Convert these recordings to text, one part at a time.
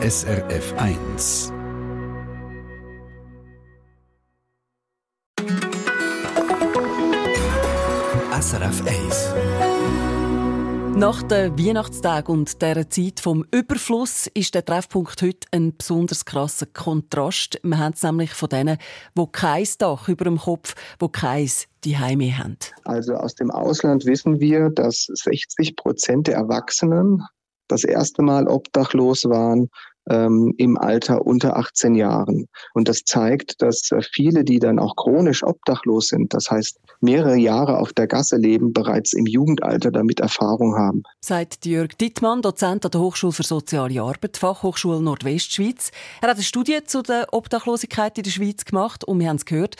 SRF 1. SRF 1. Nach den Weihnachtstagen und dieser Zeit vom Überfluss ist der Treffpunkt heute ein besonders krasser Kontrast. Wir haben es nämlich von denen, die kein Dach über dem Kopf, die kein Heime haben. Also aus dem Ausland wissen wir, dass 60 Prozent der Erwachsenen das erste Mal obdachlos waren ähm, im Alter unter 18 Jahren. Und das zeigt, dass äh, viele, die dann auch chronisch obdachlos sind, das heißt mehrere Jahre auf der Gasse leben, bereits im Jugendalter damit Erfahrung haben. Sagt Jörg Dittmann, Dozent an der Hochschule für Soziale Arbeit, Fachhochschule Nordwestschweiz. Er hat eine Studie zu der Obdachlosigkeit in der Schweiz gemacht und wir haben es gehört,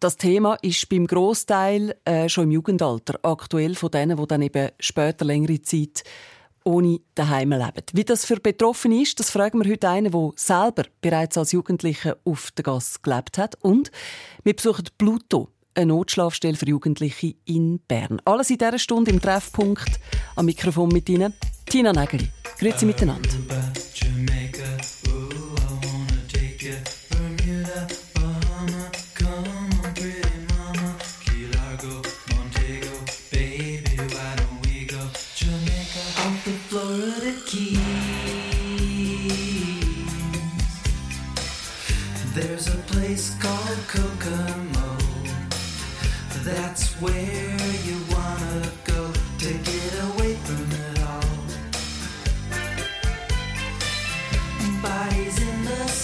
das Thema ist beim Großteil äh, schon im Jugendalter aktuell von denen, die dann eben später längere Zeit ohne daheim leben. Wie das für Betroffene ist, das fragen wir heute einen, der selber bereits als Jugendlicher auf der Gasse gelebt hat. Und wir besuchen Pluto, eine Notschlafstelle für Jugendliche in Bern. Alles in dieser Stunde im Treffpunkt. Am Mikrofon mit Ihnen Tina Nägeli. Grüezi miteinander.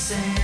same.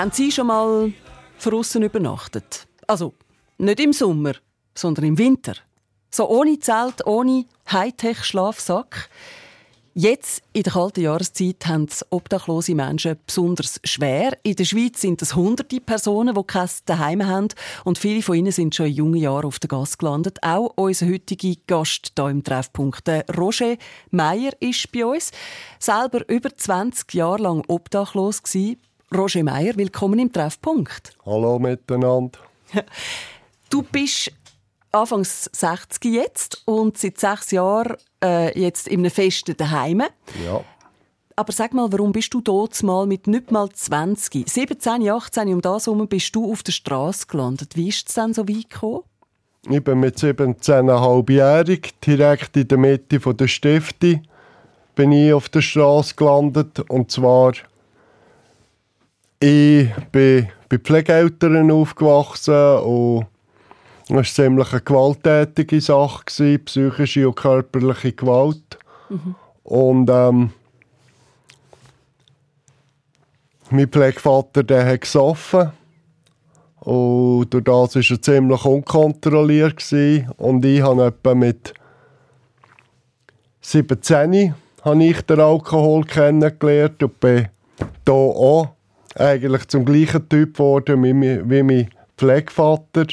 Haben Sie schon mal draussen übernachtet? Also, nicht im Sommer, sondern im Winter. So ohne Zelt, ohne Hightech-Schlafsack. Jetzt, in der kalten Jahreszeit, haben es obdachlose Menschen besonders schwer. In der Schweiz sind es hunderte Personen, die kein Daheim haben. Und viele von ihnen sind schon in jungen Jahren auf der Gas gelandet. Auch unser heutiger Gast hier im Treffpunkt, Roger Meyer, ist bei uns. Selber über 20 Jahre lang obdachlos. Roger Meyer, willkommen im Treffpunkt. Hallo miteinander. Du bist Anfangs 60 jetzt und seit sechs Jahren äh, jetzt in einem festen Daheim. Ja. Aber sag mal, warum bist du dort mal mit nicht mal 20, 17, 18 um das herum bist du auf der Straße gelandet? Wie ist es dann so weit gekommen? Ich bin mit 17,5-jährig direkt in der Mitte der Stifte bin ich auf der Straße gelandet und zwar ich bin bei Pflegeeltern aufgewachsen und das war ziemlich eine gewalttätige Sache, psychische und körperliche Gewalt. Mhm. Und ähm, mein Pflegevater der hat gesoffen. Und durch das war er ziemlich unkontrolliert. Gewesen. Und ich habe etwa mit 17 habe ich den Alkohol kennengelernt und bin hier auch eigentlich zum gleichen Typ geworden wie mein Pflegevater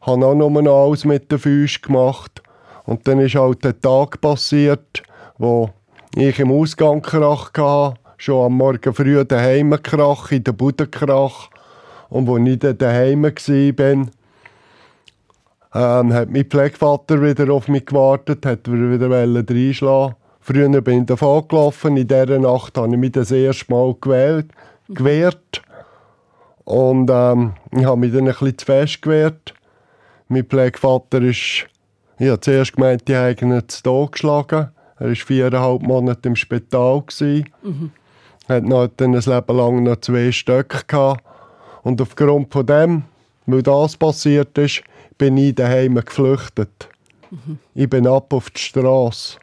habe auch nur noch alles mit den Füßen gemacht. Und dann ist halt der Tag passiert, wo ich im Ausgang Krach hatte, schon am Morgen früh daheim Krach, in der Bude Krach. Und als ich dann daheim war, ähm, hat mein Pflegevater wieder auf mich gewartet, hat wieder reinschlagen Früher bin ich davon gelaufen, in dieser Nacht habe ich mich das erste Mal gewählt, gewehrt. Und ähm, ich habe mich dann ein bisschen zu fest gewehrt. Mein Pflegevater ist, ich habe zuerst gemeint, die haben ihn zu Tod geschlagen. Er war viereinhalb Monate im Spital. Mhm. Er hat noch ein Leben lang noch zwei Stöcke gehabt. Und aufgrund von dem, weil das passiert ist, bin ich daheim geflüchtet. Mhm. Ich bin ab auf die Straße.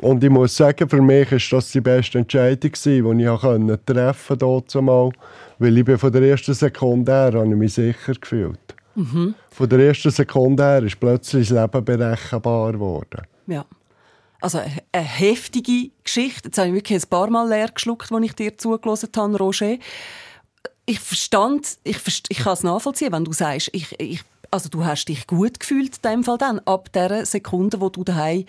Und ich muss sagen, für mich war das die beste Entscheidung, die ich treffen konnte. Weil ich von der ersten Sekunde her habe ich mich sicher gefühlt. Mhm. Von der ersten Sekunde her ist plötzlich das Leben berechenbar geworden. Ja. Also eine heftige Geschichte. Jetzt habe ich wirklich ein paar Mal leer geschluckt, als ich dir zugelassen habe, Roger. Ich verstand, ich, verst ich kann es nachvollziehen, wenn du sagst, ich, ich, also du hast dich gut gefühlt in dem Fall dann, ab der Sekunde, wo du daheim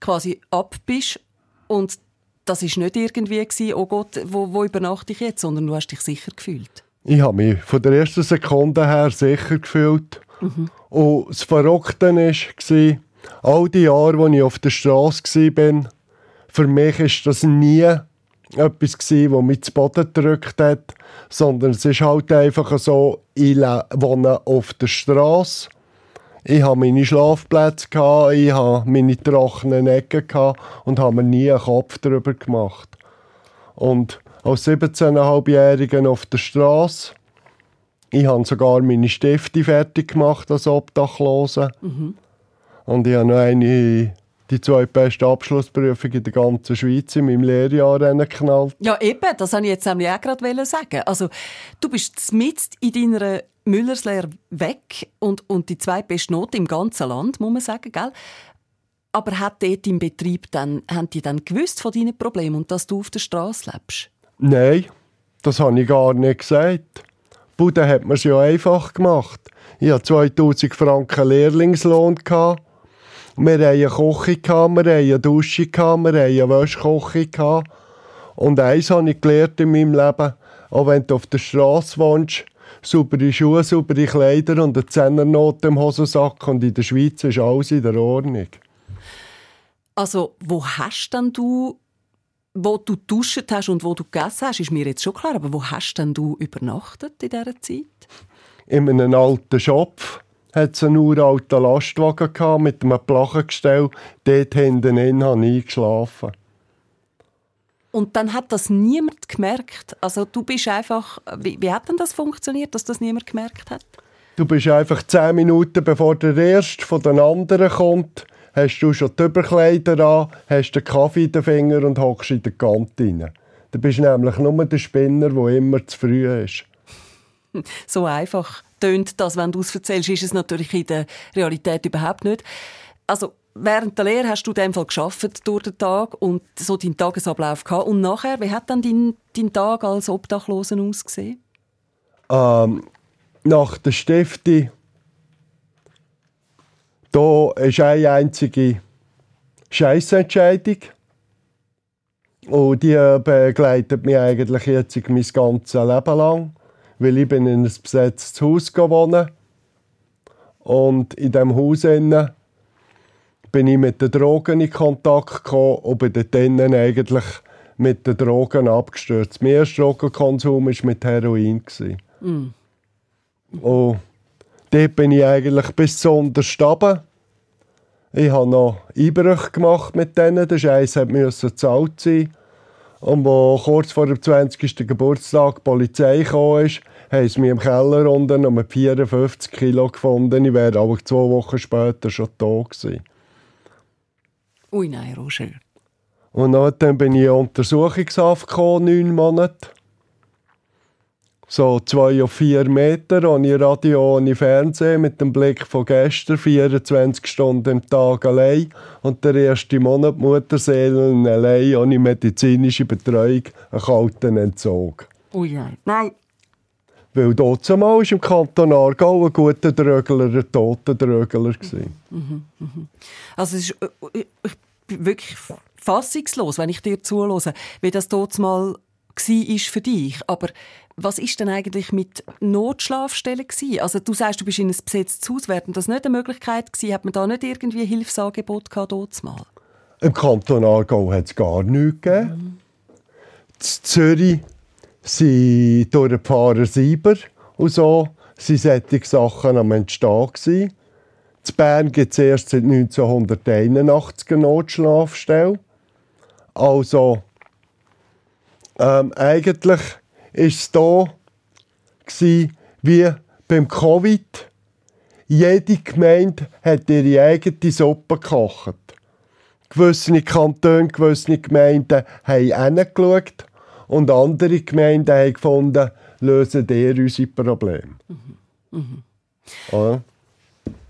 quasi ab bist und das ist nicht irgendwie gewesen, oh Gott, wo, wo übernachte ich jetzt, sondern du hast dich sicher gefühlt. Ich habe mich von der ersten Sekunde her sicher gefühlt. Mhm. Und das Verrückte war, all die Jahre, als ich auf der Straße war, für mich war das nie etwas, das mich zu Boden gedrückt hat, sondern es ist halt einfach so, ich wohne auf der Straße. Ich hatte meine Schlafplätze, ich hatte meine trockenen Ecken und habe mir nie einen Kopf darüber gemacht. Und als 17,5-Jähriger auf der Straße. Ich habe sogar meine Stifte fertig gemacht als Obdachlose. Mhm. Und ich habe noch eine, die zwei besten Abschlussprüfungen in der ganzen Schweiz in meinem Lehrjahr geknallt. Ja, eben, das wollte ich jetzt nämlich auch gerade sagen. Also, du bist mit in deiner Müllerslehre weg und, und die zwei besten Noten im ganzen Land, muss man sagen, gell? Aber hat dort im Betrieb dann, haben die dann gewusst von deinen Problemen und dass du auf der Straße lebst? Nein, das habe ich gar nicht gesagt. Bude hat mir es ja einfach gemacht. Ich hatte 2000 Franken Lehrlingslohn. Wir hatten eine Küche, wir eine Dusche, wir eine Wäschküche. Und eins habe ich gelernt in meinem Leben, auch wenn du auf der Straße wohnst, saubere Schuhe, saubere Kleider und eine Zehnernote im Hosensack und in der Schweiz ist alles in der Ordnung. Also, wo hast denn du wo du duscht hast und wo du gegessen hast, ist mir jetzt schon klar. Aber wo hast denn du übernachtet in dieser Zeit? In einem alten Schopf hat es einen uralten Lastwagen gehabt, mit einem Plachengestell. Dort hinten in habe ich geschlafen. Und dann hat das niemand gemerkt? Also du bist einfach... Wie, wie hat denn das funktioniert, dass das niemand gemerkt hat? Du bist einfach zehn Minuten, bevor der Erste von den anderen kommt, hast du schon die Überkleider an, hast den Kaffee in den Finger und hockst in den Kantine. Du bist nämlich nur der Spinner, der immer zu früh ist. So einfach tönt das, wenn du es erzählst, ist es natürlich in der Realität überhaupt nicht. Also während der Lehre hast du dem Fall geschafft durch den Tag und so deinen Tagesablauf gehabt. Und nachher, wie hat dann dein, dein Tag als Obdachlosen ausgesehen? Ähm, nach der Stiftung, da ist eine einzige Scheissentscheidung. Und die begleitet mich eigentlich jetzt mein ganzes Leben lang. Weil ich bin in ein besetztes Haus gewohnt. Und in diesem Haus bin ich mit den Drogen in Kontakt gekommen und bin dann eigentlich mit den Drogen abgestürzt. Mein erster Drogenkonsum war mit Heroin. Mm. Und dort bin ich eigentlich bis zu unterstaben. Ich habe noch Einbrüche gemacht mit denen. Der Scheiß musste gezahlt sein. Und als kurz vor dem 20. Geburtstag die Polizei kam, haben sie mich im Keller unten um 54 Kilo gefunden. Ich wäre aber zwei Wochen später schon tot gewesen. Ui, nein, Roger. Und dann bin ich in Untersuchungshaft gekommen, neun Monate. So zwei auf vier Meter, ohne Radio, ohne Fernsehen, mit dem Blick von gestern, 24 Stunden am Tag allein. Und der erste Monat Mutterseelen allein, ohne medizinische Betreuung, einen kalten Entzug. Ui, nein. Nein. Weil dort zumal war im Kanton Aargau ein guter Drögler, ein toter Drögler. Mhm, mhm. Also es ist, äh, ich bin wirklich fassungslos, wenn ich dir zuhöre, wie das dort mal war für dich. Aber was ist denn eigentlich mit Notschlafstellen gewesen? Also du sagst, du bist in ein besetztes Haus. Wäre das nicht eine Möglichkeit gewesen? Hat man da nicht irgendwie Hilfsangebot gehabt dort mal? Im Kanton Aargau hat es gar nichts gegeben. Mhm. In Zürich sind durch den Pfarrer Sieber und so sind solche Sachen am Entstehen gewesen. In Bern gibt es erst seit 1981 eine Notschlafstelle. Also ähm, eigentlich war es da wie beim Covid. Jede Gemeinde hat ihre eigene Suppe gekocht. Gewisse Kantone, gewisse Gemeinden haben hingeschaut und andere Gemeinden haben gefunden, lösen ihr unsere Probleme. Mhm. Mhm. Ja.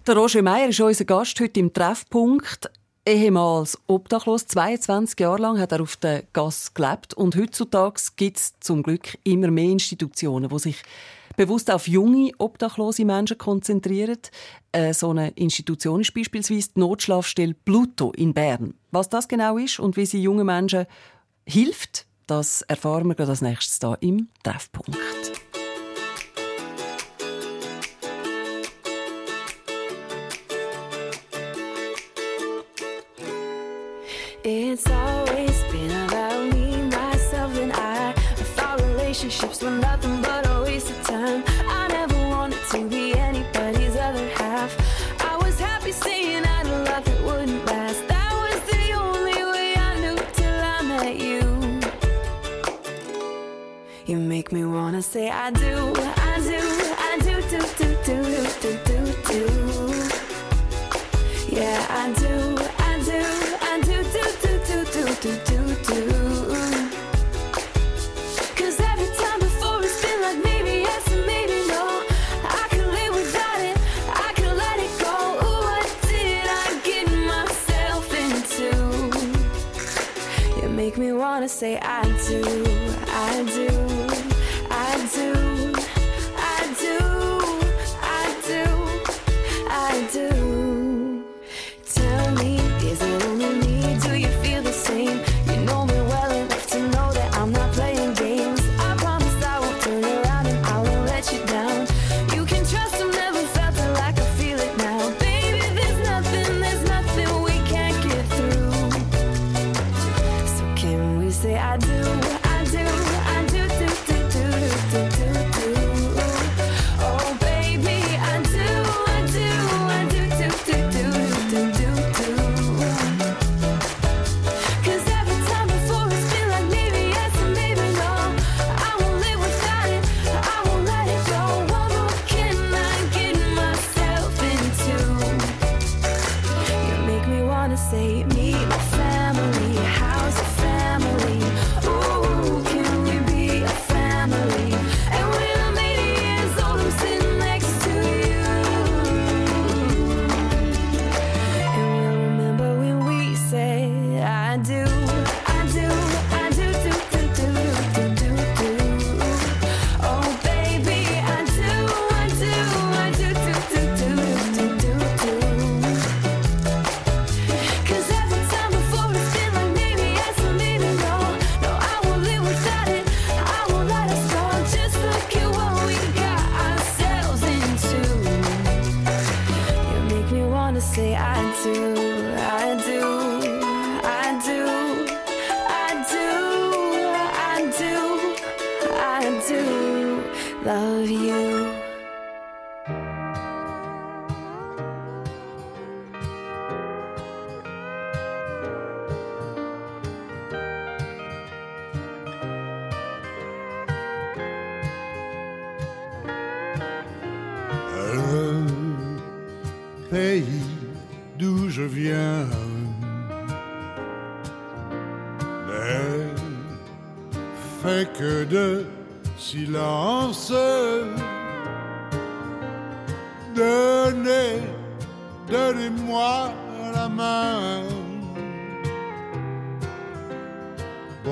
Der Roger Meier ist unser Gast heute im Treffpunkt. Ehemals obdachlos, 22 Jahre lang hat er auf der Gas gelebt und heutzutage gibt es zum Glück immer mehr Institutionen, die sich bewusst auf junge obdachlose Menschen konzentrieren. Äh, so eine Institution ist beispielsweise die Notschlafstelle Pluto in Bern. Was das genau ist und wie sie jungen Menschen hilft, das erfahren wir als nächstes hier im Treffpunkt.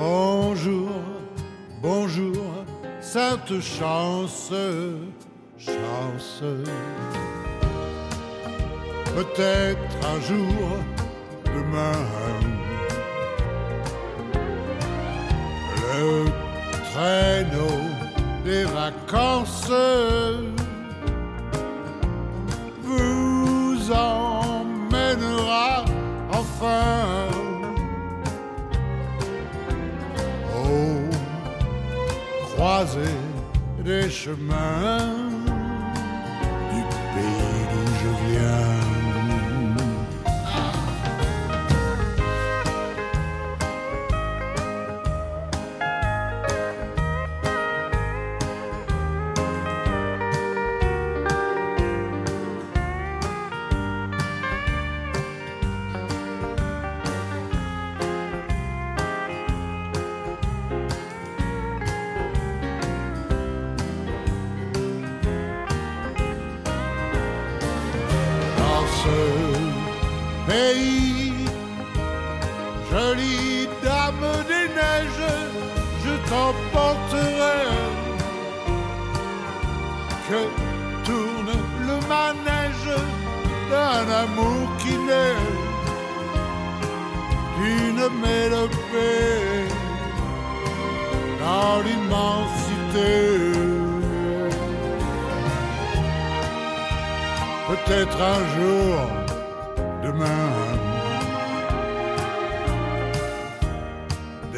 Bonjour, bonjour, sainte chance, chance. Peut-être un jour, demain. Le traîneau des vacances vous emmènera enfin croisé des chemins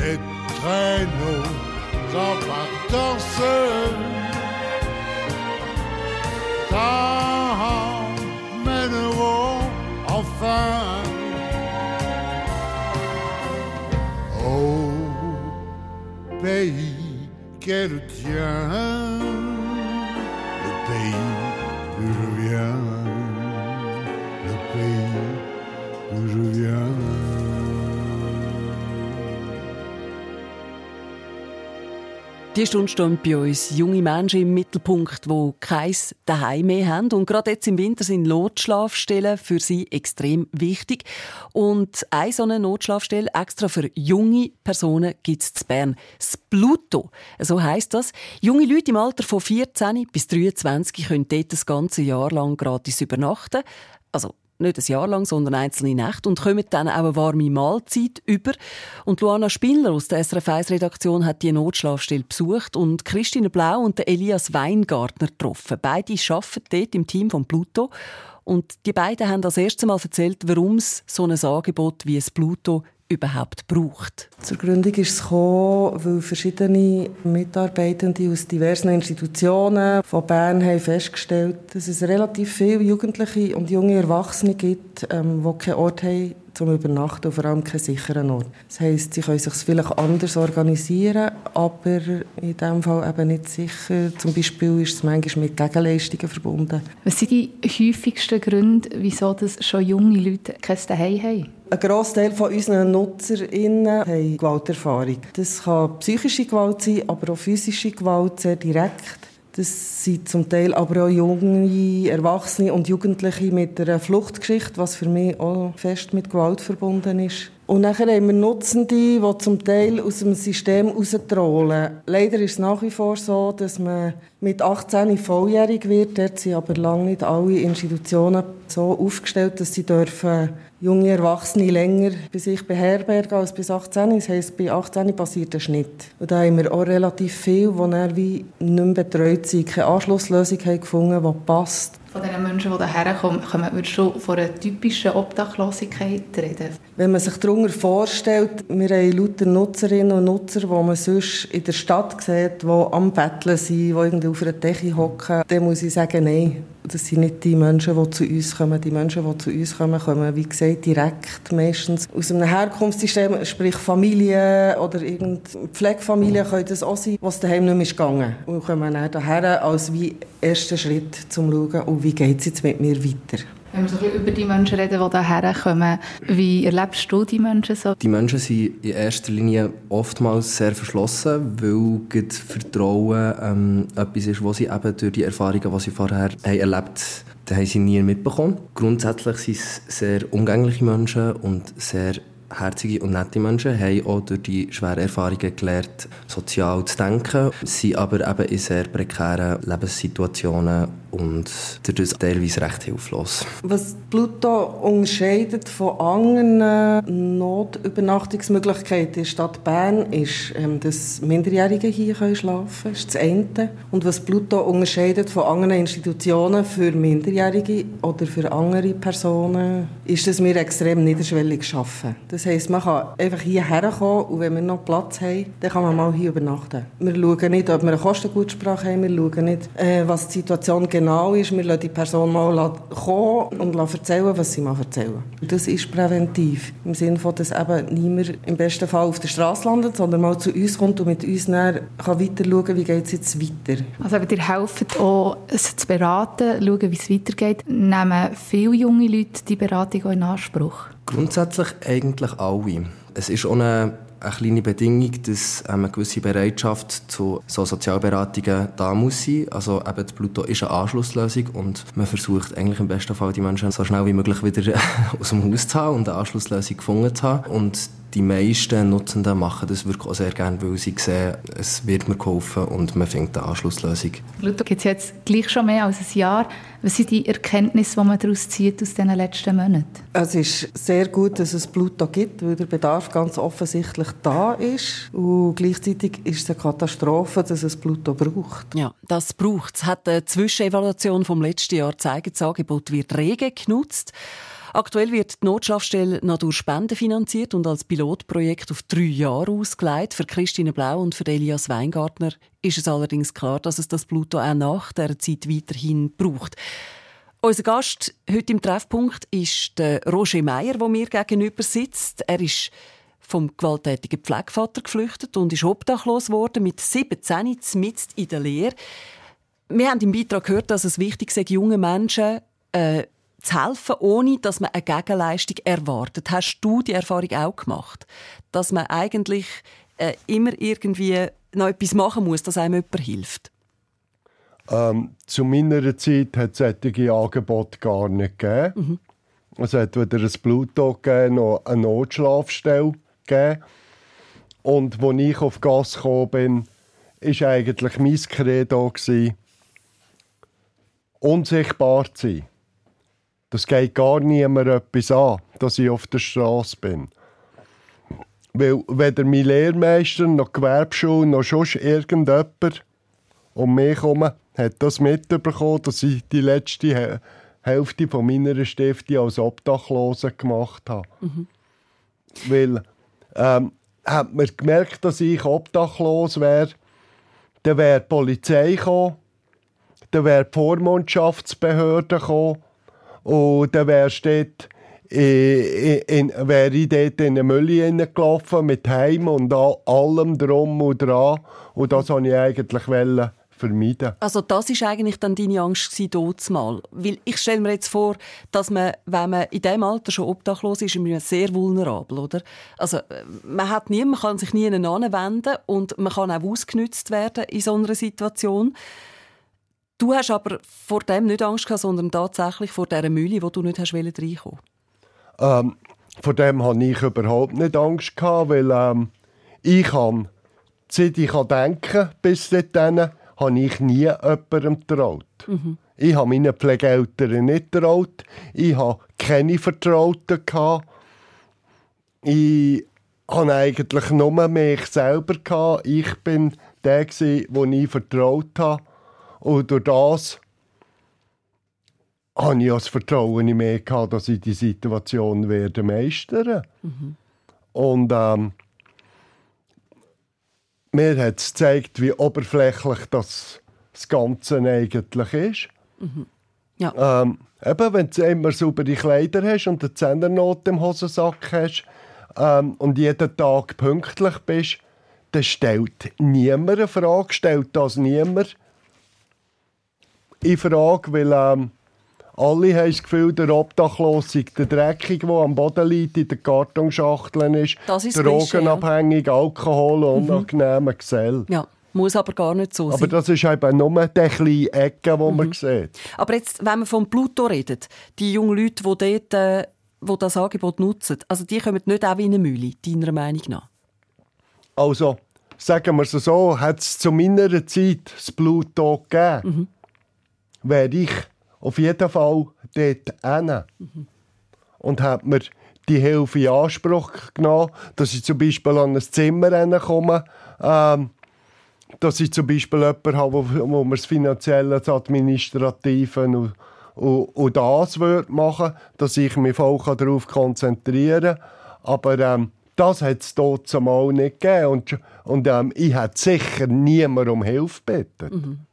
des traîneaux en partance t'emmèneront enfin au pays qu'elle tient, Die Stunde stehen bei uns junge Menschen im Mittelpunkt, die kein Daheim mehr haben. Und gerade jetzt im Winter sind Notschlafstellen für sie extrem wichtig. Und eine so eine Notschlafstelle extra für junge Personen gibt es in Bern. Das Pluto, so heisst das. Junge Leute im Alter von 14 bis 23 können dort das ganze Jahr lang gratis übernachten. Also nicht ein Jahr lang, sondern einzelne Nächte und kommen dann auch eine warme Mahlzeit über. Und Luana Spindler aus der SRF 1 Redaktion hat die Notschlafstelle besucht und Christine Blau und Elias Weingartner getroffen. Beide arbeiten dort im Team von Pluto und die beiden haben das erste Mal erzählt, warum es so ein Angebot wie es Pluto überhaupt braucht. Zur Gründung ist es gekommen, weil verschiedene Mitarbeitende aus diversen Institutionen von Bern haben festgestellt, dass es relativ viele Jugendliche und junge Erwachsene gibt, ähm, die keinen Ort haben zum Übernachten und vor allem keinen sicheren Ort. Das heisst, sie können sich vielleicht anders organisieren, aber in diesem Fall eben nicht sicher. Zum Beispiel ist es manchmal mit Gegenleistungen verbunden. Was sind die häufigsten Gründe, wieso das schon junge Leute kein Zuhause haben? Ein Großteil von unseren NutzerInnen haben Gewalterfahrung. Das kann psychische Gewalt sein, aber auch physische Gewalt sehr direkt. Das sind zum Teil aber auch junge Erwachsene und Jugendliche mit einer Fluchtgeschichte, was für mich auch fest mit Gewalt verbunden ist. Und dann haben wir Nutzende, die zum Teil aus dem System raustrollen. Leider ist es nach wie vor so, dass man mit 18 volljährig wird. Dort sind aber lange nicht alle Institutionen so aufgestellt, dass sie dürfen junge Erwachsene länger bei sich beherbergen als bis 18. Das heisst, bei 18 passiert ein Schnitt. Und da haben wir auch relativ viel, die dann wie nicht mehr betreut sind, keine Anschlusslösung haben gefunden, die passt. Von den Menschen, die hierher kommen, können wir schon von einer typischen Obdachlosigkeit reden. Wenn man sich darunter vorstellt, wir haben lauter Nutzerinnen und Nutzer, die man sonst in der Stadt sieht, die am Betteln sind, die irgendwie auf einer Decke hocken, dann muss ich sagen, nein, das sind nicht die Menschen, die zu uns kommen. Die Menschen, die zu uns kommen, kommen, wie gesagt, direkt meistens aus einem Herkunftssystem, sprich Familie oder irgendeine Pflegefamilie können das auch sein, was daheim nicht mehr ist gegangen. Und kommen dann hierher als wie ersten Schritt, zum zu schauen, und wie geht es jetzt mit mir weiter. Wenn wir so ein bisschen über die Menschen reden, die hierher kommen, wie erlebst du die Menschen so? Die Menschen sind in erster Linie oftmals sehr verschlossen, weil gerade Vertrauen ähm, etwas ist, was sie eben durch die Erfahrungen, die sie vorher haben erlebt haben, haben sie nie mitbekommen. Grundsätzlich sind es sehr umgängliche Menschen und sehr herzige und nette Menschen haben auch durch die schweren Erfahrungen gelernt, sozial zu denken, sind aber eben in sehr prekären Lebenssituationen und dadurch teilweise recht hilflos. Was Pluto unterscheidet von anderen Notübernachtungsmöglichkeiten in der Stadt Bern ist, ähm, dass Minderjährige hier schlafen können. Ist das eine. Und was Pluto unterscheidet von anderen Institutionen für Minderjährige oder für andere Personen, ist, dass wir extrem niederschwellig arbeiten. Das heisst, man kann einfach hierher kommen und wenn wir noch Platz haben, dann kann man mal hier übernachten. Wir schauen nicht, ob wir eine Kostengutsprache haben, wir schauen nicht, äh, was die Situation genau ist. Wir lassen die Person mal kommen und erzählen, was sie mal erzählen. Das ist präventiv. Im Sinne von, dass eben niemand im besten Fall auf der Straße landet, sondern mal zu uns kommt und mit uns dann kann weiter schauen, wie geht es jetzt weiter. Also eben, ihr helft auch, es zu beraten, schauen, wie es weitergeht. Nehmen viele junge Leute die Beratung auch in Anspruch? Grundsätzlich eigentlich alle. Es ist auch eine, eine kleine Bedingung, dass ähm, eine gewisse Bereitschaft zu so Sozialberatungen da muss sein. Also eben Pluto ist eine Anschlusslösung und man versucht eigentlich im besten Fall die Menschen so schnell wie möglich wieder aus dem Haus zu haben und eine Anschlusslösung gefunden zu haben. Und die meisten Nutzenden machen das wirklich auch sehr gerne, weil sie sehen, es wird mir geholfen und man findet eine Anschlusslösung. Pluto gibt es jetzt gleich schon mehr als ein Jahr. Was sind die Erkenntnisse, die man daraus zieht aus diesen letzten Monaten? Es ist sehr gut, dass es Pluto gibt, weil der Bedarf ganz offensichtlich da ist. Und gleichzeitig ist es eine Katastrophe, dass es Pluto braucht. Ja, das braucht es. Hat eine Zwischenevaluation vom letzten Jahr gezeigt, das Angebot wird rege genutzt. Aktuell wird die Notschlafstelle noch durch Spenden finanziert und als Pilotprojekt auf drei Jahre ausgelegt. Für Christine Blau und für Elias Weingartner ist es allerdings klar, dass es das Pluto auch nach dieser Zeit weiterhin braucht. Unser Gast heute im Treffpunkt ist Roger Meyer, der mir gegenüber sitzt. Er ist vom gewalttätigen Pflegevater geflüchtet und ist obdachlos geworden mit 17 mitten in der Lehre. Wir haben im Beitrag gehört, dass es wichtig ist, jungen Menschen äh, zu helfen, ohne dass man eine Gegenleistung erwartet. Hast du die Erfahrung auch gemacht, dass man eigentlich äh, immer irgendwie noch etwas machen muss, dass einem jemand hilft? Ähm, zu meiner Zeit hat es solche Angebote gar nicht gegeben. Mhm. Es hat weder ein Pluto gegeben, noch eine Notschlafstelle gegeben. Und als ich auf Gas gekommen bin, war eigentlich mein Credo, unsichtbar zu sein. Das geht gar niemand etwas an, dass ich auf der Straße bin. Weil weder mein Lehrmeister, noch Gewerbeschule, noch sonst irgendjemand um mich herum hat das mitbekommen, dass ich die letzte Hälfte von meiner Stiftung als Obdachlose gemacht habe. Mhm. Weil, ähm, hat man gemerkt, dass ich obdachlos wäre, dann wäre die Polizei gekommen, dann wäre die Vormundschaftsbehörde gekommen dann wärst dort in, in, wäre ich dort in eine Mülle gelaufen mit Heim und allem drum und dran. Und das wollte ich eigentlich vermeiden. Also das ist eigentlich dann deine Angst mal, weil ich stelle mir jetzt vor, dass man, wenn man in diesem Alter schon obdachlos ist, ist man sehr vulnerabel, oder? Also man hat nie, man kann sich nie anwenden und man kann auch ausgenützt werden in so einer Situation. Du hast aber vor dem nicht Angst gehabt, sondern tatsächlich vor dieser Mühle, wo du nicht hast reinkommen ähm, Vor dem hatte ich überhaupt nicht Angst, gehabt, weil ähm, ich kann, seit ich denken bis dahin, habe ich nie jemandem getraut. Mhm. Ich habe meinen Pflegeeltern nicht getraut. Ich habe keine Vertrauten. Gehabt. Ich hatte eigentlich nur mich selber. Gehabt. Ich bin der, den ich vertraut habe. Und durch das habe ich das Vertrauen in mich gehabt, dass ich die Situation werde meistern. Und ähm, mir hat es gezeigt, wie oberflächlich das, das Ganze eigentlich ist. Ja. Ähm, eben, wenn du immer saubere Kleider hast und eine Zehnernote im Hosensack hast ähm, und jeden Tag pünktlich bist, dann stellt niemand eine Frage, stellt das niemand in Frage, weil ähm, alle haben das Gefühl, der Obdachlose, der Dreckige, der am Boden liegt, in den Kartonschachteln ist, ist Klischee, ja. drogenabhängig, Alkohol und unangenehmer Gesell. Ja, muss aber gar nicht so Aber sein. das ist eben nur die kleine Ecke, die man sieht. Aber jetzt, wenn man von Pluto redet, die jungen Leute, die dort äh, die das Angebot nutzen, also die kommen nicht auch wie eine Mühle, deiner Meinung nach? Also, sagen wir es so, hat es zu meiner Zeit das Bluttod gegeben, wäre ich auf jeden Fall dort hin. Und habe mir die Hilfe in Anspruch genommen, dass ich zum Beispiel an ein Zimmer komme, ähm, dass ich zum Beispiel jemanden habe, wo, wo mir das Finanzielle, das Administrative und, und, und das würde machen dass ich mich voll darauf konzentrieren kann. Aber ähm, das hat es dort zumal nicht gegeben. Und, und ähm, ich hätte sicher niemand um Hilfe gebeten.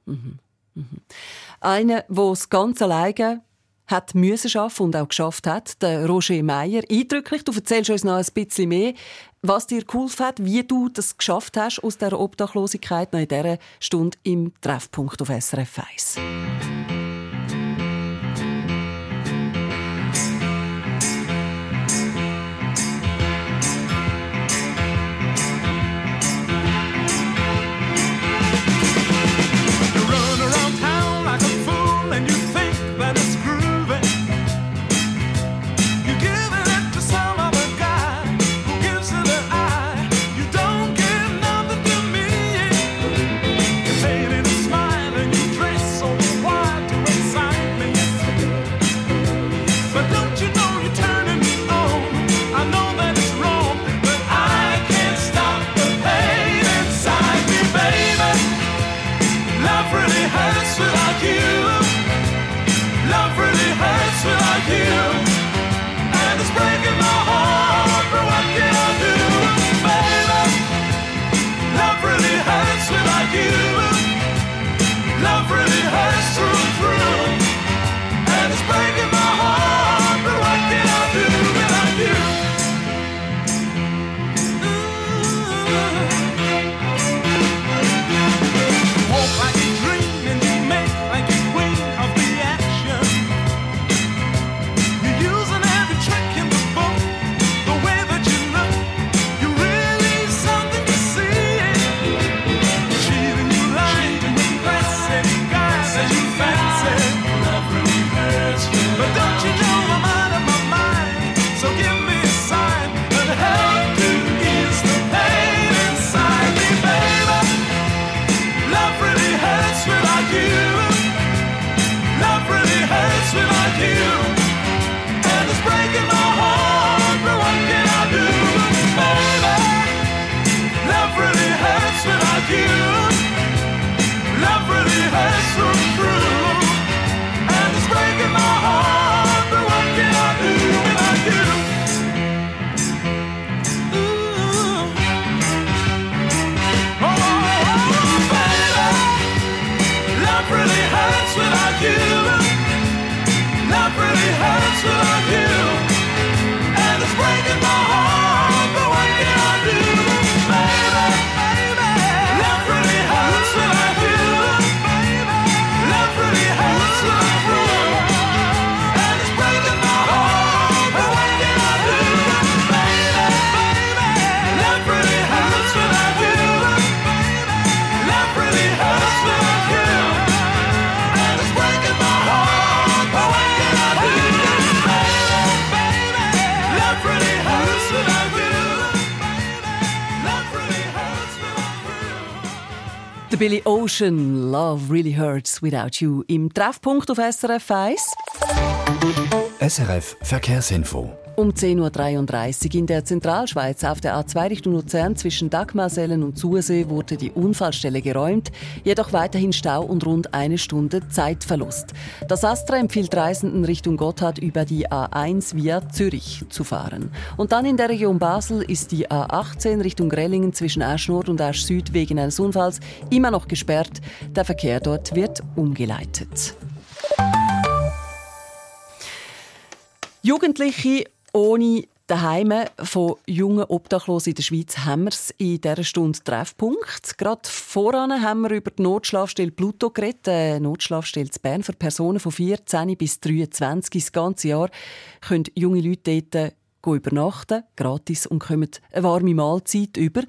Einer, der es ganz alleine hat müssen schaffen und auch geschafft hat, der Roger Meyer. Eindrücklich, du erzählst uns noch ein bisschen mehr, was dir geholfen hat, wie du das geschafft hast aus der Obdachlosigkeit noch in dieser Stunde im Treffpunkt auf SRF 1. Billy Ocean, Love Really Hurts Without You, im Treffpunkt auf SRF 1. SRF Verkehrsinfo. Um 10.33 Uhr in der Zentralschweiz auf der A2 Richtung Luzern zwischen Dagmarsellen und Zusee wurde die Unfallstelle geräumt, jedoch weiterhin Stau und rund eine Stunde Zeitverlust. Das Astra empfiehlt Reisenden Richtung Gotthard über die A1 via Zürich zu fahren. Und dann in der Region Basel ist die A18 Richtung Grellingen zwischen Asch Nord und Asch Süd wegen eines Unfalls immer noch gesperrt. Der Verkehr dort wird umgeleitet. Jugendliche ohne Daheim von jungen Obdachlosen in der Schweiz haben wir es in dieser Stunde Treffpunkt. Gerade voran haben wir über die Notschlafstelle Pluto geredet. Eine Notschlafstelle zu Bern für Personen von 14 bis 23 das ganze Jahr können junge Leute dort gehen übernachten, gratis, und kommen eine warme Mahlzeit über.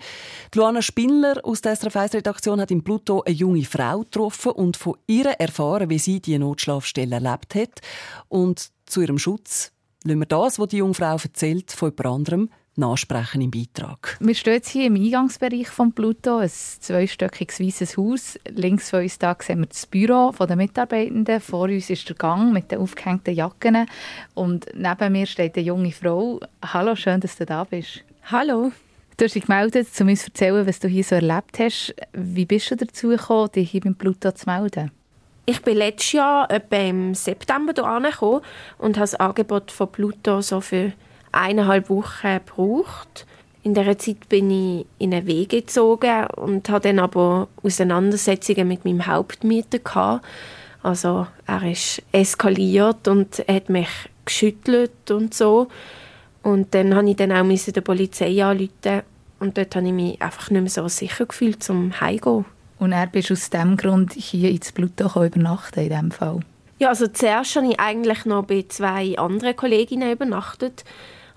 Die Luana Spindler aus der SRF 1 Redaktion hat in Pluto eine junge Frau getroffen und von ihr erfahren, wie sie die Notschlafstelle erlebt hat. Und zu ihrem Schutz lassen wir das, was die junge Frau erzählt, von jemand anderem nachsprechen im Beitrag. Wir stehen jetzt hier im Eingangsbereich von Pluto, ein zweistöckiges weißes Haus. Links von uns da sehen wir das Büro der Mitarbeitenden. Vor uns ist der Gang mit den aufgehängten Jacken. Und neben mir steht eine junge Frau. Hallo, schön, dass du da bist. Hallo. Du hast dich gemeldet, um uns zu erzählen, was du hier so erlebt hast. Wie bist du dazu gekommen, dich hier beim Pluto zu melden? Ich bin letztes Jahr etwa im September hierher und habe das Angebot von Pluto so für eineinhalb Wochen gebraucht. In dieser Zeit bin ich in eine Wege gezogen und hatte dann aber Auseinandersetzungen mit meinem Hauptmieter. Gehabt. Also er ist eskaliert und hat mich geschüttelt und so. Und dann musste ich dann auch der Polizei anrufen und dort habe ich mich einfach nicht mehr so sicher gefühlt, zum heimgehen. Und er bist aus diesem Grund hier ins Pluto übernachten in diesem Fall? Ja, also zuerst habe ich eigentlich noch bei zwei anderen Kolleginnen übernachtet.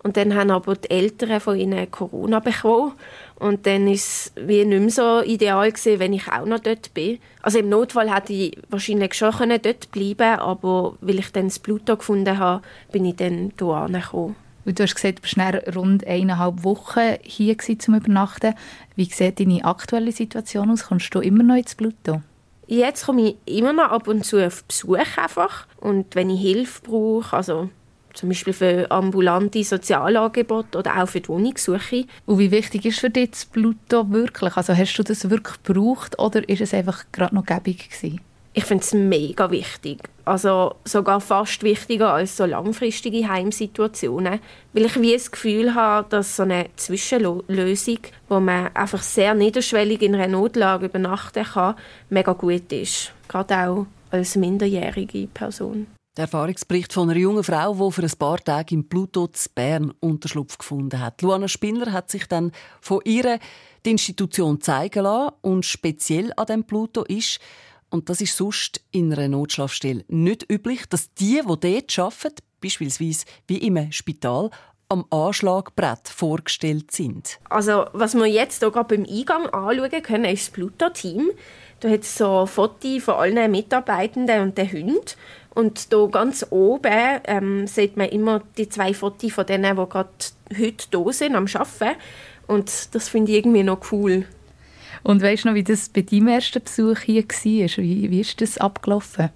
Und dann haben aber die Eltern von ihnen Corona bekommen. Und dann war es wie nicht mehr so ideal gewesen, wenn ich auch noch dort bin. Also im Notfall hätte ich wahrscheinlich schon können dort bleiben aber weil ich dann das Pluto gefunden habe, bin ich dann hierher gekommen. Und du hast gesagt, du warst rund eineinhalb Wochen hier zum Übernachten. Wie sieht deine aktuelle Situation aus? Kommst du immer noch ins Pluto? Jetzt komme ich immer noch ab und zu auf Besuch einfach. Und wenn ich Hilfe brauche, also zum Beispiel für ambulante Sozialangebote oder auch für die Wohnungssuche. Und wie wichtig ist für dich das Pluto wirklich? Also hast du das wirklich gebraucht oder ist es einfach gerade noch gäbig gewesen? Ich finde es mega wichtig. Also sogar fast wichtiger als so langfristige Heimsituationen. Weil ich wie das Gefühl habe, dass so eine Zwischenlösung, wo man einfach sehr niederschwellig in einer Notlage übernachten kann, mega gut ist. Gerade auch als minderjährige Person. Der Erfahrungsbericht von einer jungen Frau, die für ein paar Tage im Pluto zu Bern Unterschlupf gefunden hat. Luana Spindler hat sich dann von ihr die Institution zeigen lassen und speziell an dem Pluto ist, und das ist sonst in einer Notschlafstelle nicht üblich, dass die, die dort arbeiten, beispielsweise wie im Spital, am Anschlagbrett vorgestellt sind. Also, was wir jetzt hier beim Eingang anschauen können, ist das Pluto-Team. Da hat es so Fotos von allen Mitarbeitenden und den Hunden. Und hier ganz oben ähm, sieht man immer die zwei Fotos von denen, die gerade heute hier sind, am Arbeiten. Und das finde ich irgendwie noch cool. Und weißt du noch, wie das bei deinem ersten Besuch hier war? Wie, wie ist das abgelaufen?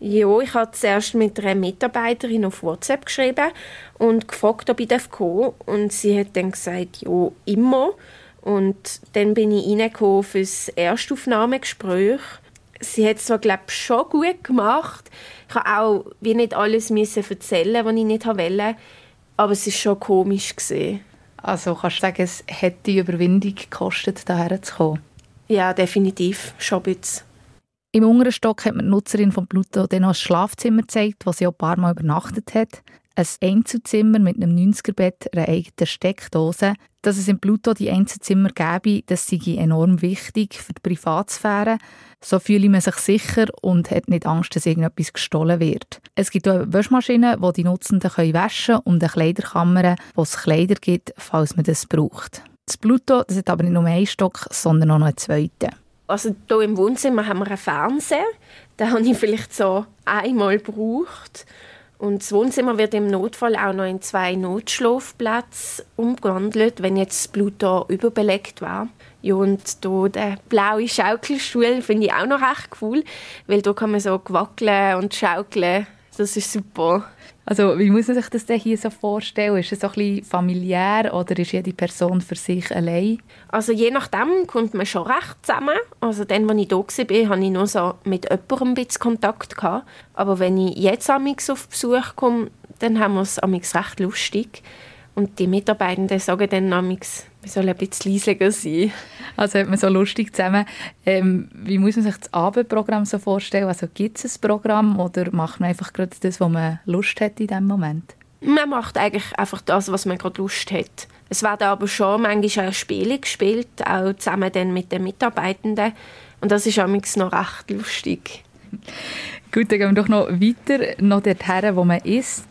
Ja, ich habe zuerst mit einer Mitarbeiterin auf WhatsApp geschrieben und gefragt, ob ich kommen darf. Und sie hat dann gesagt, ja, immer. Und dann bin ich reingekommen für das Erstaufnahmegespräch. Sie hat es zwar, glaube ich, schon gut gemacht. Ich habe auch wie nicht alles erzählen, was ich nicht wollte. Aber es war schon komisch. Also kannst du sagen, es hat die Überwindung gekostet, hierher zu kommen? Ja, definitiv. Schon ein bisschen. Im unteren Stock hat mir die Nutzerin von Pluto dann noch ein Schlafzimmer gezeigt, das sie auch ein paar Mal übernachtet hat. Ein Einzelzimmer mit einem 90er-Bett, einer eigenen Steckdose. Dass es im Pluto die Einzelzimmer gäbe, das sei enorm wichtig für die Privatsphäre. So fühle man sich sicher und hat nicht Angst, dass irgendetwas gestohlen wird. Es gibt auch Waschmaschinen, die die Nutzenden waschen können und eine Kleiderkammer, wo es Kleider gibt, falls man das braucht. Das Pluto das hat aber nicht nur einen Stock, sondern auch noch einen zweiten. Also hier im Wohnzimmer haben wir einen Fernseher. Den habe ich vielleicht so einmal gebraucht. Und das Wohnzimmer wird im Notfall auch noch in zwei Notschlafplätze umgewandelt, wenn jetzt das Blut da überbelegt war. Ja, und hier der blaue Schaukelstuhl finde ich auch noch recht cool, weil da kann man so wackeln und schaukeln. Das ist super. Also wie muss man sich das denn hier so vorstellen? Ist es so ein bisschen familiär oder ist jede Person für sich allein? Also je nachdem kommt man schon recht zusammen. Also dann, als ich da war, hatte ich nur so mit jemandem ein bisschen Kontakt. Gehabt. Aber wenn ich jetzt amix auf Besuch komme, dann haben wir es amix recht lustig. Und die Mitarbeitenden sagen dann amix, wir sollen ein bisschen leisiger sein. Also hat man so lustig zusammen. Ähm, wie muss man sich das Abendprogramm so vorstellen? Also gibt es ein Programm oder macht man einfach gerade das, was man Lust hat in diesem Moment? Man macht eigentlich einfach das, was man gerade Lust hat. Es werden aber schon manchmal auch Spiele gespielt, auch zusammen dann mit den Mitarbeitenden. Und das ist amix noch recht lustig. Gut, dann gehen wir doch noch weiter, noch dorthin, wo man isst.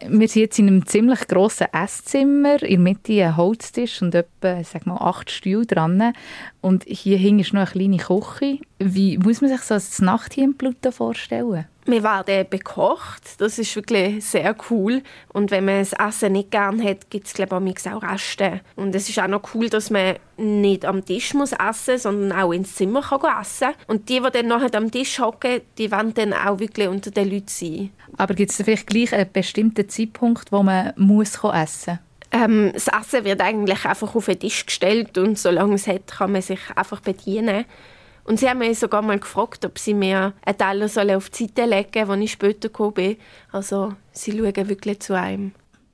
Wir sind jetzt in einem ziemlich grossen Esszimmer, in der Mitte ein Holztisch und etwa sag mal, acht Stühle dran. Und hier hinten ist noch eine kleine Küche. Wie muss man sich so das Nacht hier in Pluto vorstellen? Wir werden bekocht, das ist wirklich sehr cool. Und wenn man das Essen nicht gerne hat, gibt es glaube ich auch Reste. Und es ist auch noch cool, dass man nicht am Tisch muss essen sondern auch ins Zimmer kann essen Und die, die dann nachher am Tisch hocken, die wollen dann auch wirklich unter den Leuten sein. Aber gibt es vielleicht gleich einen bestimmten Zeitpunkt, wo man muss essen Ähm, das Essen wird eigentlich einfach auf den Tisch gestellt und solange es hat, kann man sich einfach bedienen. Und sie haben mich sogar mal gefragt, ob sie mir einen Teller sollen auf die Seite legen sollen, als ich später gekommen bin. Also sie schauen wirklich zu einem.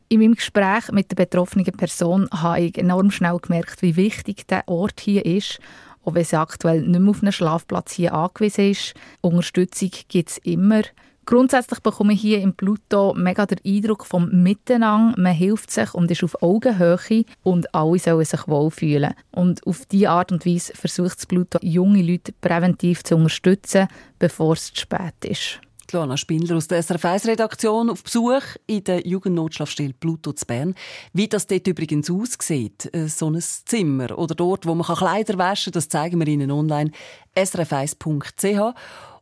In meinem Gespräch mit der betroffenen Person habe ich enorm schnell gemerkt, wie wichtig der Ort hier ist. Auch wenn sie aktuell nicht mehr auf einen Schlafplatz hier angewiesen ist. Unterstützung gibt es immer. Grundsätzlich bekomme ich hier im Pluto mega den Eindruck vom Miteinander. Man hilft sich und ist auf Augenhöhe und alle sollen sich wohlfühlen. Und auf diese Art und Weise versucht das Pluto, junge Leute präventiv zu unterstützen, bevor es zu spät ist. Die Luana Spindler aus der SRF 1 Redaktion auf Besuch in der Jugendnotschlafstelle Pluto zu Bern. Wie das dort übrigens aussieht, äh, so ein Zimmer oder dort, wo man Kleider waschen kann, das zeigen wir Ihnen online srf1.ch.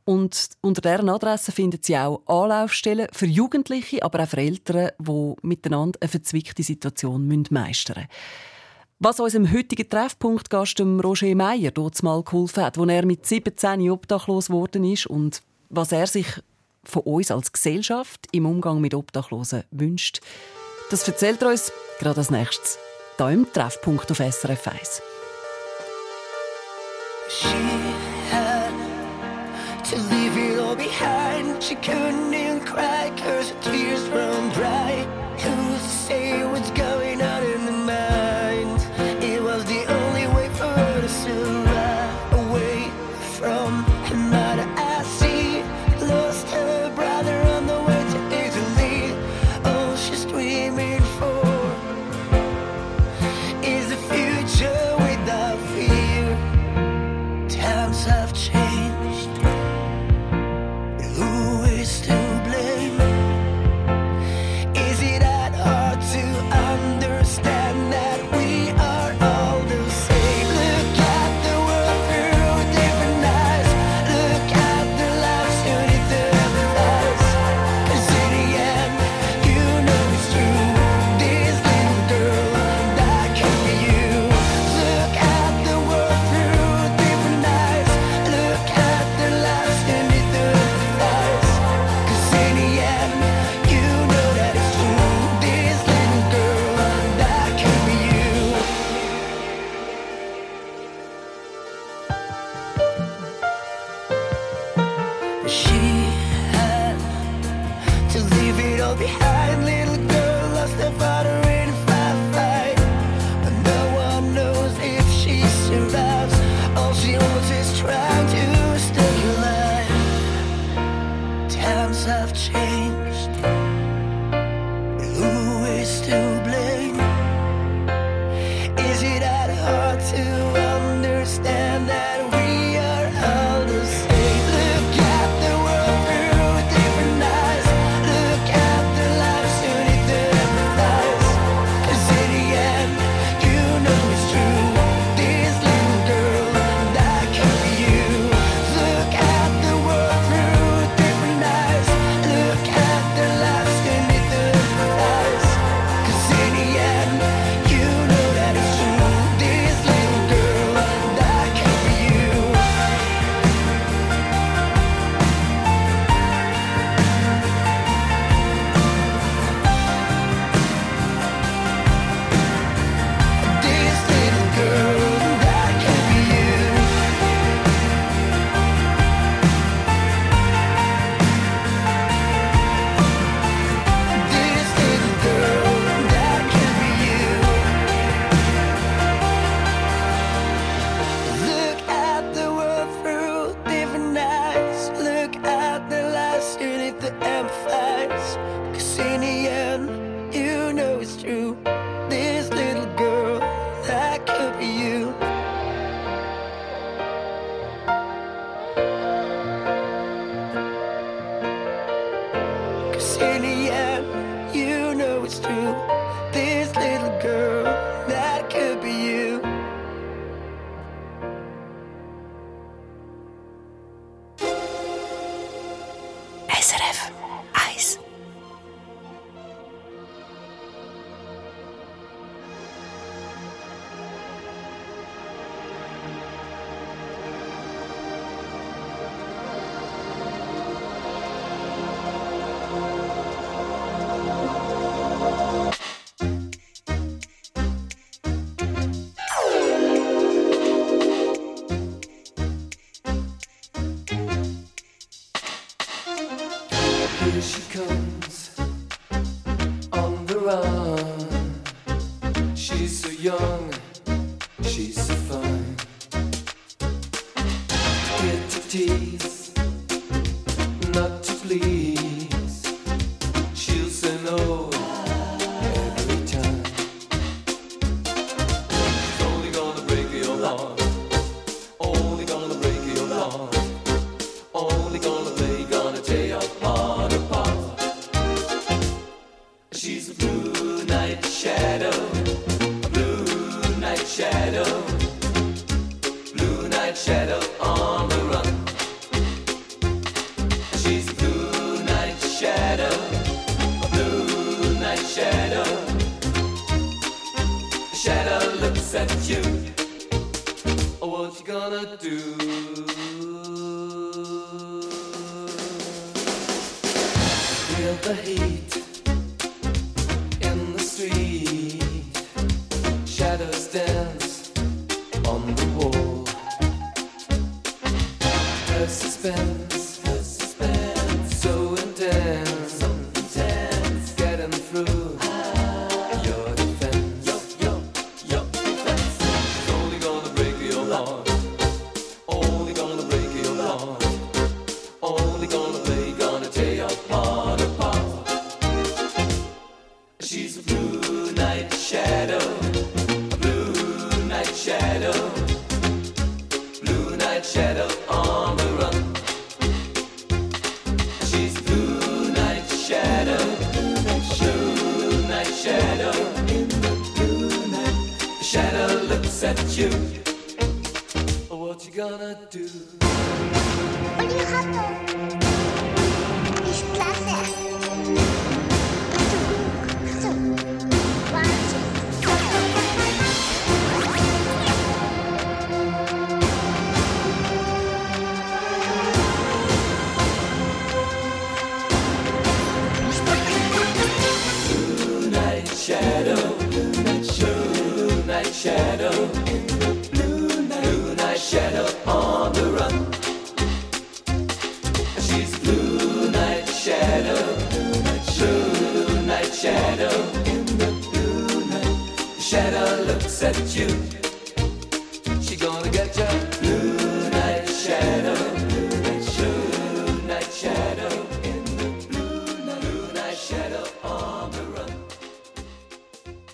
Und unter deren Adresse finden Sie auch Anlaufstellen für Jugendliche, aber auch für Eltern, die miteinander eine verzwickte Situation meistern müssen. Was unserem heutigen Treffpunktgast Roger Meyer dort mal geholfen hat, als er mit 17 obdachlos geworden ist und was er sich von uns als Gesellschaft im Umgang mit Obdachlosen wünscht, das erzählt er uns gerade als nächstes hier im Treffpunkt auf SRF 1. Behind. She couldn't even cry cause her still blue.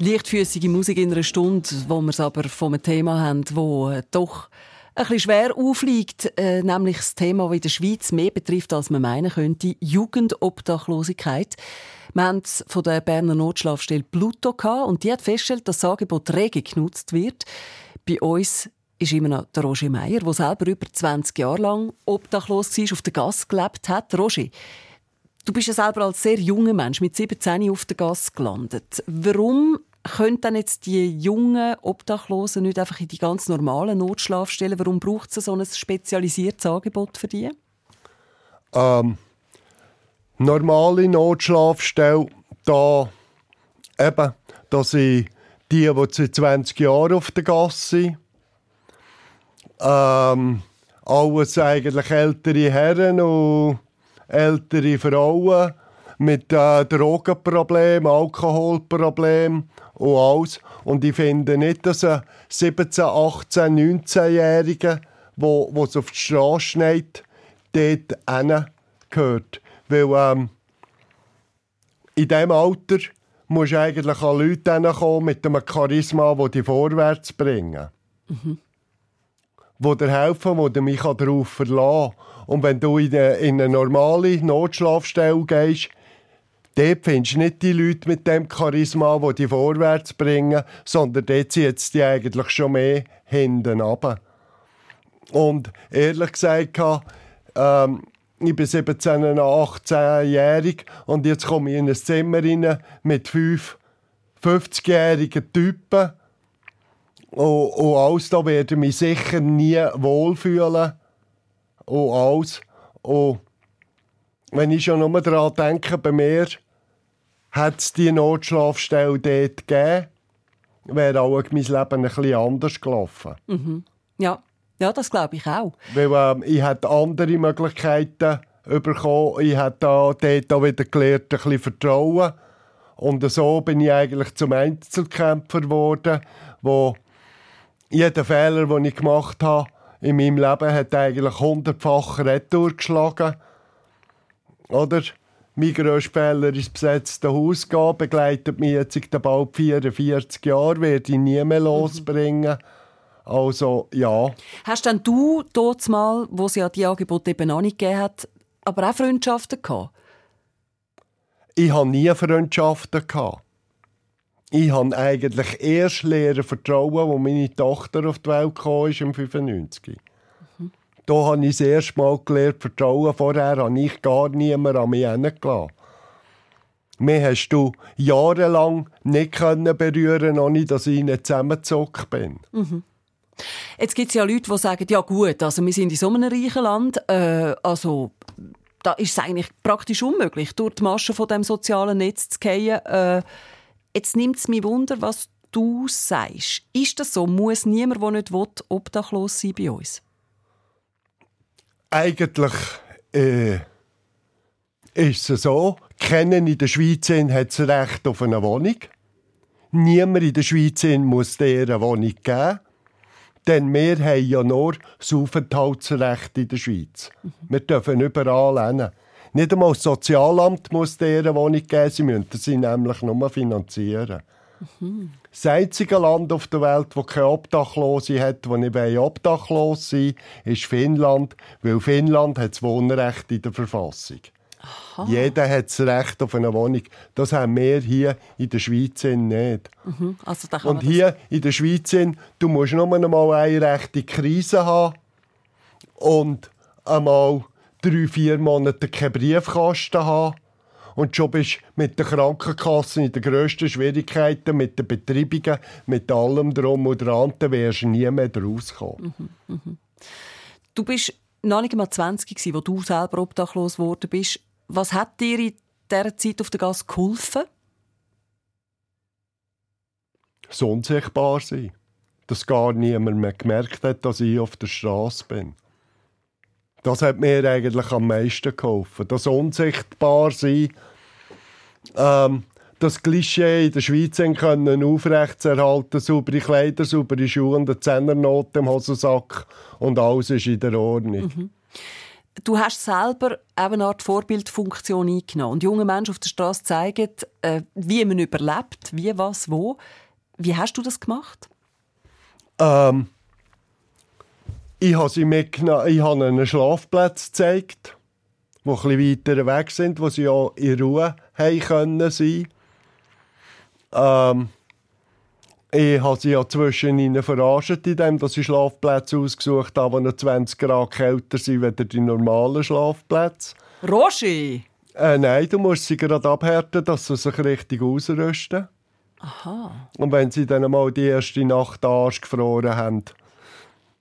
Leichtfüßige Musik in einer Stunde, wo wir es aber von einem Thema haben, wo äh, doch ein bisschen schwer aufliegt, äh, nämlich das Thema, das in der Schweiz mehr betrifft, als man meinen könnte, Jugendobdachlosigkeit. Wir haben es von der Berner Notschlafstelle Pluto gehabt und die hat festgestellt, dass das Angebot rege genutzt wird. Bei uns ist immer noch der Roger Meier, der selber über 20 Jahre lang obdachlos war, auf der Gasse gelebt hat. Roger, du bist ja selber als sehr junger Mensch mit 17 auf der Gasse gelandet. Warum können dann jetzt die jungen Obdachlosen nicht einfach in die ganz normalen Notschlafstellen? Warum braucht es so ein spezialisiertes Angebot für die? ähm, normale Notschlafstelle, da eben, da sind die, die seit 20 Jahren auf der Gasse sind. Ähm, alles eigentlich ältere Herren und ältere Frauen mit äh, Drogenproblemen, Alkoholproblemen und alles. Und ich finde nicht, dass ein 17-, 18-, 19-Jähriger, wo wo es auf die Straße schneit, dort gehört. Weil ähm, in diesem Alter musst du eigentlich an Leute kommen mit einem Charisma, das dich vorwärts bringen. Wo dir helfen, wo du mich darauf verlassen kann. Und wenn du in eine, in eine normale Notschlafstelle gehst, dort findest du nicht die Leute mit dem Charisma, die dich vorwärts bringen, sondern dort zieht es dich eigentlich schon mehr hinten runter. Und ehrlich gesagt, ähm, ich bin 17, 18-jährig und jetzt komme ich in ein Zimmer rein mit fünf 50-jährigen Typen. Und, und alles da werde ich mich sicher nie wohlfühlen. Und alles. Und wenn ich schon nur daran denke, bei mir hat es die Notschlafstelle dort gegeben, wäre auch mein Leben ein bisschen anders gelaufen. Mhm. Ja. ja, das glaube ich auch. Weil ähm, ich hätte andere Möglichkeiten bekommen. Ich hätte da, dort auch wieder gelernt, ein bisschen Vertrauen. Und so bin ich eigentlich zum Einzelkämpfer geworden, wo jeder Fehler, den ich gemacht habe in meinem Leben, hat eigentlich hundertfach Retour geschlagen. Oder? Mein Fehler ist besetzte Haus gehen, begleitet mich jetzt seit bald 44 Jahren, werde ich nie mehr losbringen. Also, ja. Hast denn du dort mal, wo es ja die Angebote eben noch nicht gegeben hat, aber auch Freundschaften gehabt? Ich hatte nie Freundschaften. Gehabt. Ich habe eigentlich erst lernen vertrauen, als meine Tochter auf die Welt kam, ist im 95. Da habe ich das erste Mal gelernt vertrauen. Vorher habe ich gar niemanden an mich herangelassen. Mir hast du jahrelang nicht können berühren ohne dass ich nicht zusammengezuckt bin. Mhm. Jetzt gibt es ja Leute, die sagen, ja gut, also wir sind in so einem reichen Land, äh, also da ist es eigentlich praktisch unmöglich, durch die Maschen von dem sozialen Netz zu fallen. Äh, jetzt nimmt es mich Wunder, was du sagst. Ist das so? Muss niemand, der nicht will, obdachlos sein bei uns? Eigentlich äh, ist es so, kennen in der Schweiz hat das Recht auf eine Wohnung. Niemand in der Schweiz muss dir eine Wohnung geben. Denn wir haben ja nur das Aufenthaltsrecht in der Schweiz. Wir dürfen überall hin. Nicht einmal das Sozialamt muss dir eine Wohnung geben, sie müssen sie nämlich nur finanzieren. Das einzige Land auf der Welt, das keine Obdachlose hat, das nicht obdachlos sein ist Finnland, weil Finnland hat das Wohnrecht in der Verfassung. Jeder hat das Recht auf eine Wohnung. Das haben wir hier in der Schweiz nicht. Mhm. Also Und hier in der Schweiz, du musst nur einmal eine rechte Krise haben und einmal drei, vier Monate keinen Briefkasten haben. Und schon bist du mit der Krankenkasse in den grössten Schwierigkeiten, mit den Betreibungen, mit allem drum und dran, dann wärst du nie mehr rauskommen. Mhm, mhm. Du bist noch nicht mal 20 gewesen, wo du selber obdachlos geworden bist. Was hat dir in dieser Zeit auf der Gas geholfen? So unsichtbar sein. Dass gar niemand mehr gemerkt hat, dass ich auf der Straße bin. Das hat mir eigentlich am meisten geholfen. Das unsichtbar sein, ähm, das Klischee in der Schweiz können aufrechtzuerhalten, saubere Kleider, saubere Schuhe und eine Zehnernote im Hosensack und alles ist in der Ordnung. Mhm. Du hast selber eine Art Vorbildfunktion eingenommen. Und junge Menschen auf der Straße zeigen, äh, wie man überlebt, wie, was, wo. Wie hast du das gemacht? Ähm, ich habe sie mitgenommen, ich habe ihnen Schlafplätze gezeigt, die etwas weiter weg sind, wo sie auch in Ruhe haben können sein. Ähm, ich habe sie ja zwischen ihnen verarscht, indem dass ich Schlafplätze ausgesucht habe, die noch 20 Grad kälter sind als die normalen Schlafplätze. Roger! Äh, nein, du musst sie gerade abhärten, dass sie sich richtig ausrüsten. Aha. Und wenn sie dann mal die erste Nacht den Arsch gefroren haben,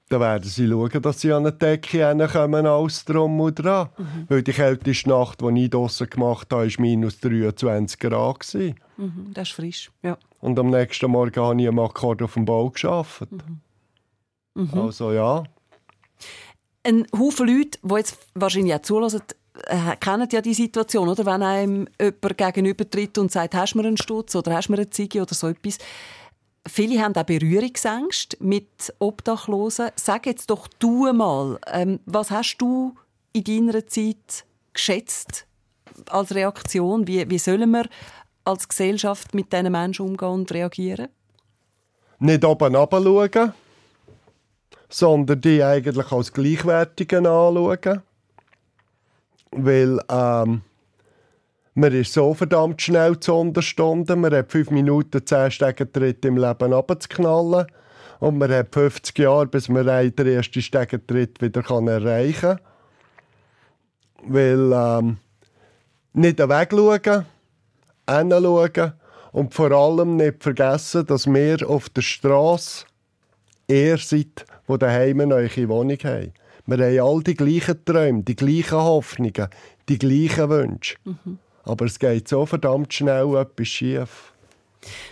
dann werden sie schauen, dass sie an eine Decke hinkommen, alles drum und dran. Weil die kälteste Nacht, die ich draussen gemacht habe, war minus 23 Grad. gewesen. Mhm, das ist frisch. Ja. Und am nächsten Morgen habe ich am Akkord auf dem Bau gearbeitet. Mhm. Also ja. Ein Haufen Leute, die jetzt wahrscheinlich auch zulassen, äh, kennen ja die Situation, oder? Wenn einem jemand gegenübertritt und sagt, hast du mir einen Stutz oder hast du mir eine Ziege oder so etwas. Viele haben auch Berührungsängste mit Obdachlosen. Sag jetzt doch du mal, ähm, was hast du in deiner Zeit geschätzt als Reaktion? Wie, wie sollen wir als Gesellschaft mit diesen Menschen umgehen und reagieren? Nicht oben schauen, sondern die eigentlich als Gleichwertigen anschauen. Weil ähm, man ist so verdammt schnell zu Unterstunden. Man hat fünf Minuten, zehn Stegentritt im Leben runterzuknallen. Und man hat 50 Jahre, bis man den ersten Stegentritt wieder erreichen kann. Weil ähm, nicht wegschauen, hinschauen und vor allem nicht vergessen, dass wir auf der Straße ihr seid, die daheim eine neue Wohnung haben. Wir haben all die gleichen Träume, die gleichen Hoffnungen, die gleichen Wünsche. Aber es geht so verdammt schnell etwas schief.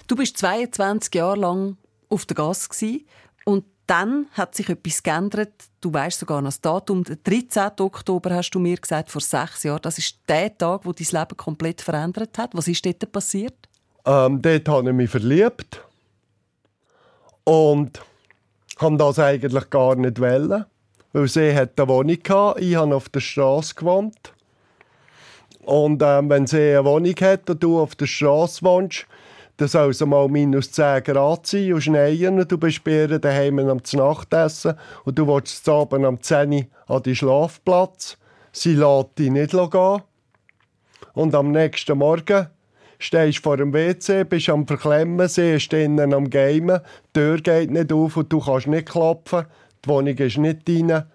Du bist 22 Jahre lang auf der Gas gsi und dann hat sich etwas geändert. Du weißt sogar noch das Datum. Der 13. Oktober hast du mir gesagt, vor sechs Jahren. Das ist der Tag, wo dein Leben komplett verändert hat. Was ist dort passiert? Ähm, dort habe ich mich verliebt. Und habe das eigentlich gar nicht wollen. Weil sie hat eine Wohnung hatte. Ich habe auf der Straße gewohnt. Und ähm, wenn sie eine Wohnung hat und du auf der Straße wohnst, dann soll es mal minus 10 Grad sein und schneien. Du bist bei ihr daheim am Nachtessen und du willst Abend am 10 Uhr an den Schlafplatz. Sie lässt dich nicht gehen. Und am nächsten Morgen stehst du vor dem WC, bist am Verklemmen, sie ist innen am Gamen, die Tür geht nicht auf und du kannst nicht klopfen, die Wohnung ist nicht rein,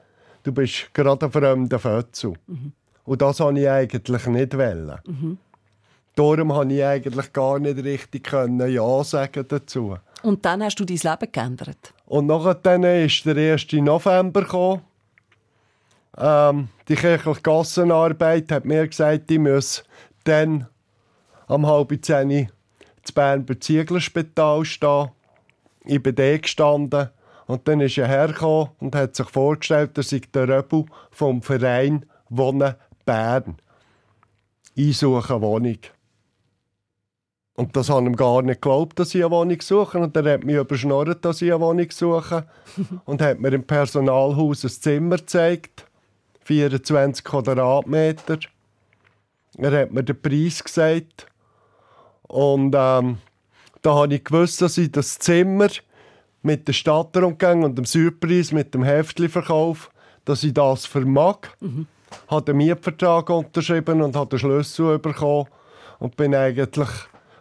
du bist gerade ein fremder Fötzel. Und das wollte ich eigentlich nicht. Wollen. Darum konnte ich eigentlich gar nicht richtig können Ja sagen dazu. Und dann hast du dein Leben geändert. Und nachher ist der 1. November gekommen. Ähm, die kirchliche Gassenarbeit hat mir gesagt, ich muss dann am halb zehn zu Bern beim Zieglerspital stehen. Ich bin da gestanden. Und dann ist er hergekommen und hat sich vorgestellt, er sei der Röbel vom Verein Wohnen Bern. Ich suche eine Wohnung. Und das habe ich ihm gar nicht geglaubt, dass ich eine Wohnung suche. Und er hat mich überschnorrt, dass ich eine Wohnung suche. und hat mir im Personalhaus ein Zimmer gezeigt. 24 Quadratmeter. Er hat mir den Preis gesagt. Und ähm, da habe ich gewusst, dass ich das Zimmer mit der Stadtrundgang und dem Surpreis, mit dem Heftli-Verkauf, dass ich das vermag. Mhm. Habe den Mietvertrag unterschrieben und habe den Schlüssel bekommen. Und bin eigentlich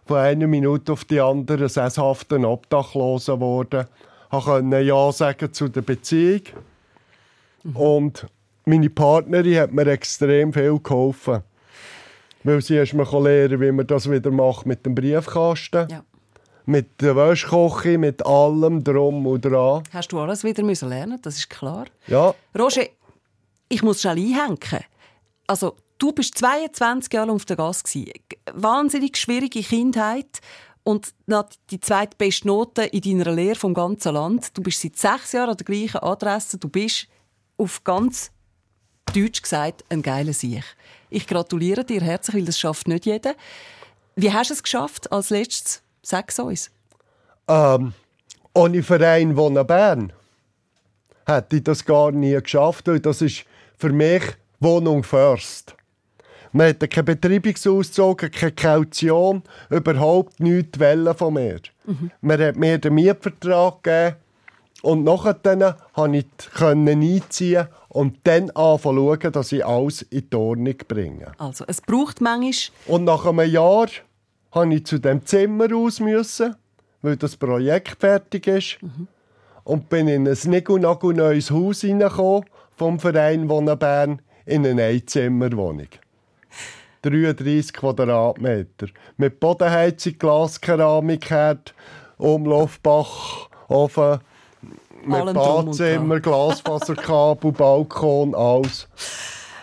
von einer Minute auf die andere sesshaften Obdachloser geworden. Ich konnte Ja sagen zu der Beziehung. Und meine Partnerin hat mir extrem viel geholfen. Weil sie erst mal lernen, wie man das wieder macht mit dem Briefkasten. Ja. Mit der Wäschkoche, mit allem drum und dran. Hast du alles wieder müssen lernen, das ist klar. Ja, Roger, ich muss schnell einhängen. Also, du bist 22 Jahre auf der Gas. Wahnsinnig schwierige Kindheit und die zweitbeste Note in deiner Lehre vom ganzen Land. Du bist seit sechs Jahren an der gleichen Adresse. Du bist auf ganz Deutsch gesagt ein geiler Sieg. Ich gratuliere dir herzlich, weil das schafft nicht jeder. Wie hast du es geschafft als letztes? Sag uns. ähm, ohne Verein Wohnen Bern hätte ich das gar nie geschafft, das ist für mich Wohnung first. Man hatte keinen Betreibungsauszug, keine Kaution, überhaupt nichts wollen von mir. Man hat mir den Mietvertrag gegeben und nachher konnte ich einziehen und dann anfangen zu dass ich alles in die Ordnung bringe. Also, es braucht manchmal Und nach einem Jahr musste ich zu dem Zimmer raus, müssen, weil das Projekt fertig ist. Und bin in ein nigelnagel neues Haus hineingekommen vom Verein Wohnen Bern in eine Einzimmerwohnung. 33 Quadratmeter. Mit Bodenheizung, Glaskeramik, Umlaufbach, Ofen, mit Badzimmer, Glasfaserkabel, Balkon, alles.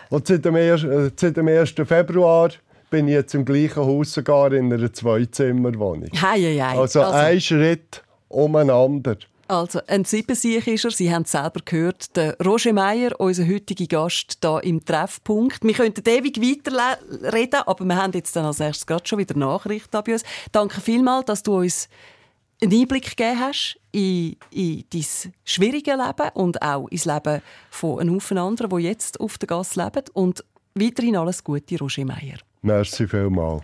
Und seit dem, 1., äh, seit dem 1. Februar bin ich jetzt im gleichen Haus sogar in einer Zweizimmerwohnung. Hei, hei, hei. Also, ein Schritt umeinander. Also, ein Siebensieg ist er. Sie haben es selber gehört. Der Roger Meier, unser heutiger Gast hier im Treffpunkt. Wir könnten ewig weiterreden, aber wir haben jetzt dann als erstes gerade schon wieder Nachrichten bei uns. Danke vielmals, dass du uns einen Einblick gegeben hast in, in dein schwieriges Leben und auch ins Leben von einem Haufen anderen, die jetzt auf der Gasse leben. Und weiterhin alles Gute, Roger Meier. Merci vielmals.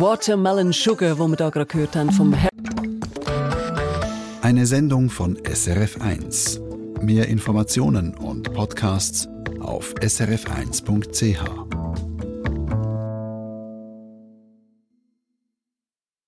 Watermelon Sugar, wo wir da gerade gehört haben vom Her Eine Sendung von SRF1. Mehr Informationen und Podcasts auf srf1.ch.